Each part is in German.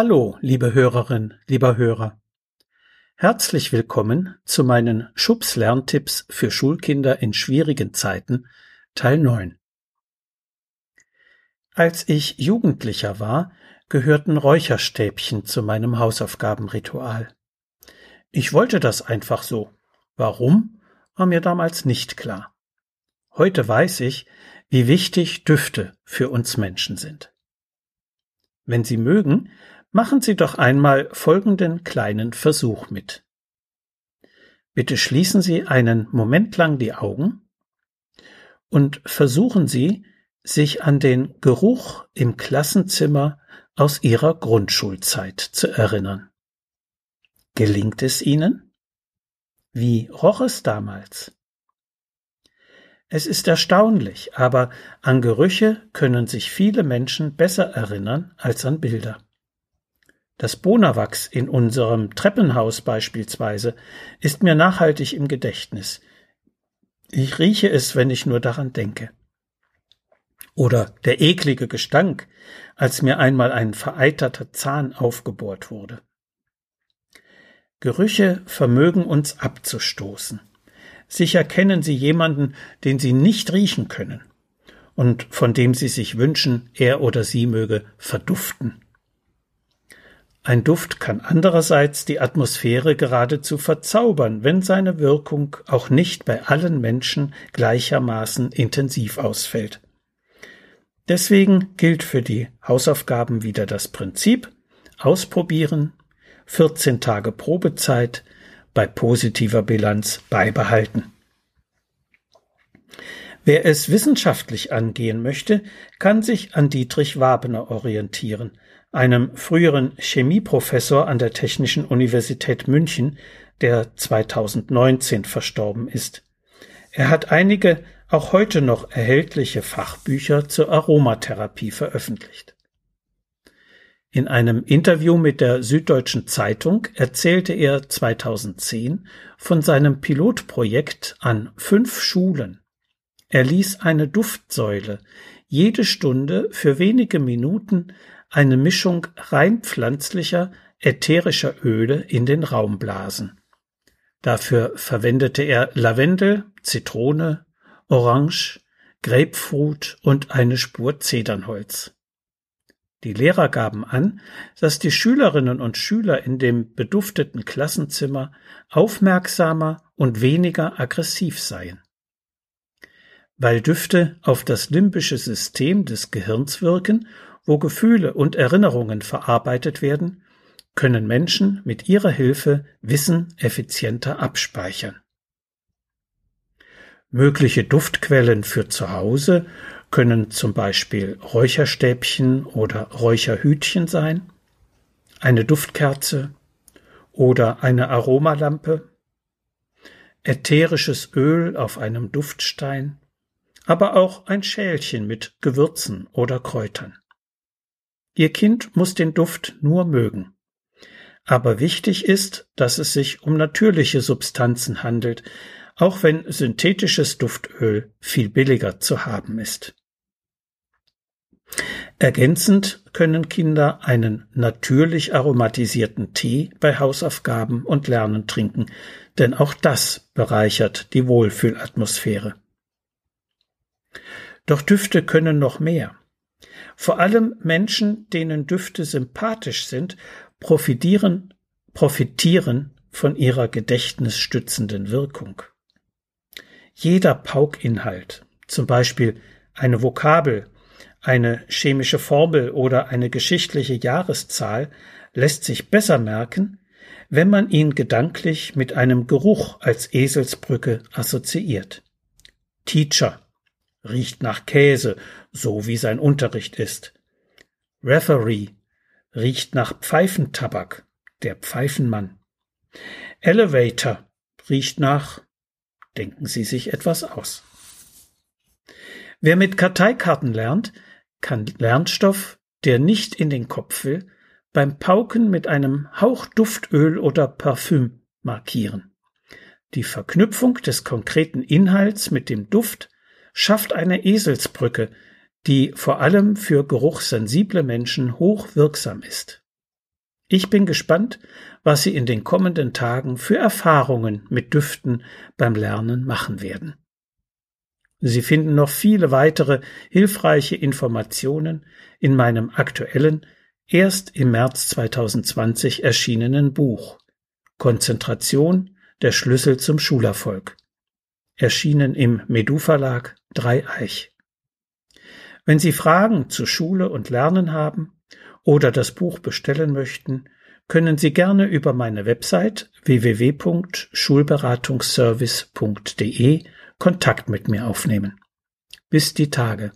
Hallo, liebe Hörerin, lieber Hörer. Herzlich willkommen zu meinen Schubs Lerntipps für Schulkinder in schwierigen Zeiten, Teil 9. Als ich Jugendlicher war, gehörten Räucherstäbchen zu meinem Hausaufgabenritual. Ich wollte das einfach so. Warum, war mir damals nicht klar. Heute weiß ich, wie wichtig Düfte für uns Menschen sind. Wenn Sie mögen, machen Sie doch einmal folgenden kleinen Versuch mit. Bitte schließen Sie einen Moment lang die Augen und versuchen Sie, sich an den Geruch im Klassenzimmer aus Ihrer Grundschulzeit zu erinnern. Gelingt es Ihnen? Wie roch es damals? Es ist erstaunlich, aber an Gerüche können sich viele Menschen besser erinnern als an Bilder. Das Bonawachs in unserem Treppenhaus beispielsweise ist mir nachhaltig im Gedächtnis. Ich rieche es, wenn ich nur daran denke. Oder der eklige Gestank, als mir einmal ein vereiterter Zahn aufgebohrt wurde. Gerüche vermögen uns abzustoßen. Sicher kennen Sie jemanden, den Sie nicht riechen können und von dem Sie sich wünschen, er oder sie möge verduften. Ein Duft kann andererseits die Atmosphäre geradezu verzaubern, wenn seine Wirkung auch nicht bei allen Menschen gleichermaßen intensiv ausfällt. Deswegen gilt für die Hausaufgaben wieder das Prinzip ausprobieren, 14 Tage Probezeit, bei positiver Bilanz beibehalten. Wer es wissenschaftlich angehen möchte, kann sich an Dietrich Wabner orientieren, einem früheren Chemieprofessor an der Technischen Universität München, der 2019 verstorben ist. Er hat einige auch heute noch erhältliche Fachbücher zur Aromatherapie veröffentlicht. In einem Interview mit der Süddeutschen Zeitung erzählte er 2010 von seinem Pilotprojekt an fünf Schulen. Er ließ eine Duftsäule jede Stunde für wenige Minuten eine Mischung rein pflanzlicher, ätherischer Öle in den Raum blasen. Dafür verwendete er Lavendel, Zitrone, Orange, Grapefruit und eine Spur Zedernholz. Die Lehrer gaben an, dass die Schülerinnen und Schüler in dem bedufteten Klassenzimmer aufmerksamer und weniger aggressiv seien. Weil Düfte auf das limbische System des Gehirns wirken wo Gefühle und Erinnerungen verarbeitet werden, können Menschen mit ihrer Hilfe Wissen effizienter abspeichern. Mögliche Duftquellen für zu Hause können zum Beispiel Räucherstäbchen oder Räucherhütchen sein, eine Duftkerze oder eine Aromalampe, ätherisches Öl auf einem Duftstein, aber auch ein Schälchen mit Gewürzen oder Kräutern. Ihr Kind muss den Duft nur mögen. Aber wichtig ist, dass es sich um natürliche Substanzen handelt, auch wenn synthetisches Duftöl viel billiger zu haben ist. Ergänzend können Kinder einen natürlich aromatisierten Tee bei Hausaufgaben und Lernen trinken, denn auch das bereichert die Wohlfühlatmosphäre. Doch Düfte können noch mehr. Vor allem Menschen, denen Düfte sympathisch sind, profitieren, profitieren von ihrer gedächtnisstützenden Wirkung. Jeder Paukinhalt, zum Beispiel eine Vokabel, eine chemische Formel oder eine geschichtliche Jahreszahl, lässt sich besser merken, wenn man ihn gedanklich mit einem Geruch als Eselsbrücke assoziiert. Teacher riecht nach Käse, so wie sein Unterricht ist. Referee riecht nach Pfeifentabak, der Pfeifenmann. Elevator riecht nach, denken Sie sich etwas aus. Wer mit Karteikarten lernt, kann Lernstoff, der nicht in den Kopf will, beim Pauken mit einem Hauch Duftöl oder Parfüm markieren. Die Verknüpfung des konkreten Inhalts mit dem Duft schafft eine Eselsbrücke, die vor allem für geruchssensible Menschen hoch wirksam ist. Ich bin gespannt, was Sie in den kommenden Tagen für Erfahrungen mit Düften beim Lernen machen werden. Sie finden noch viele weitere hilfreiche Informationen in meinem aktuellen, erst im März 2020 erschienenen Buch Konzentration, der Schlüssel zum Schulerfolg. Erschienen im Medu Verlag Dreieich. Wenn Sie Fragen zu Schule und Lernen haben oder das Buch bestellen möchten, können Sie gerne über meine Website www.schulberatungsservice.de Kontakt mit mir aufnehmen. Bis die Tage.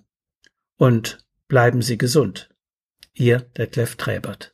Und bleiben Sie gesund. Ihr Detlef Träbert.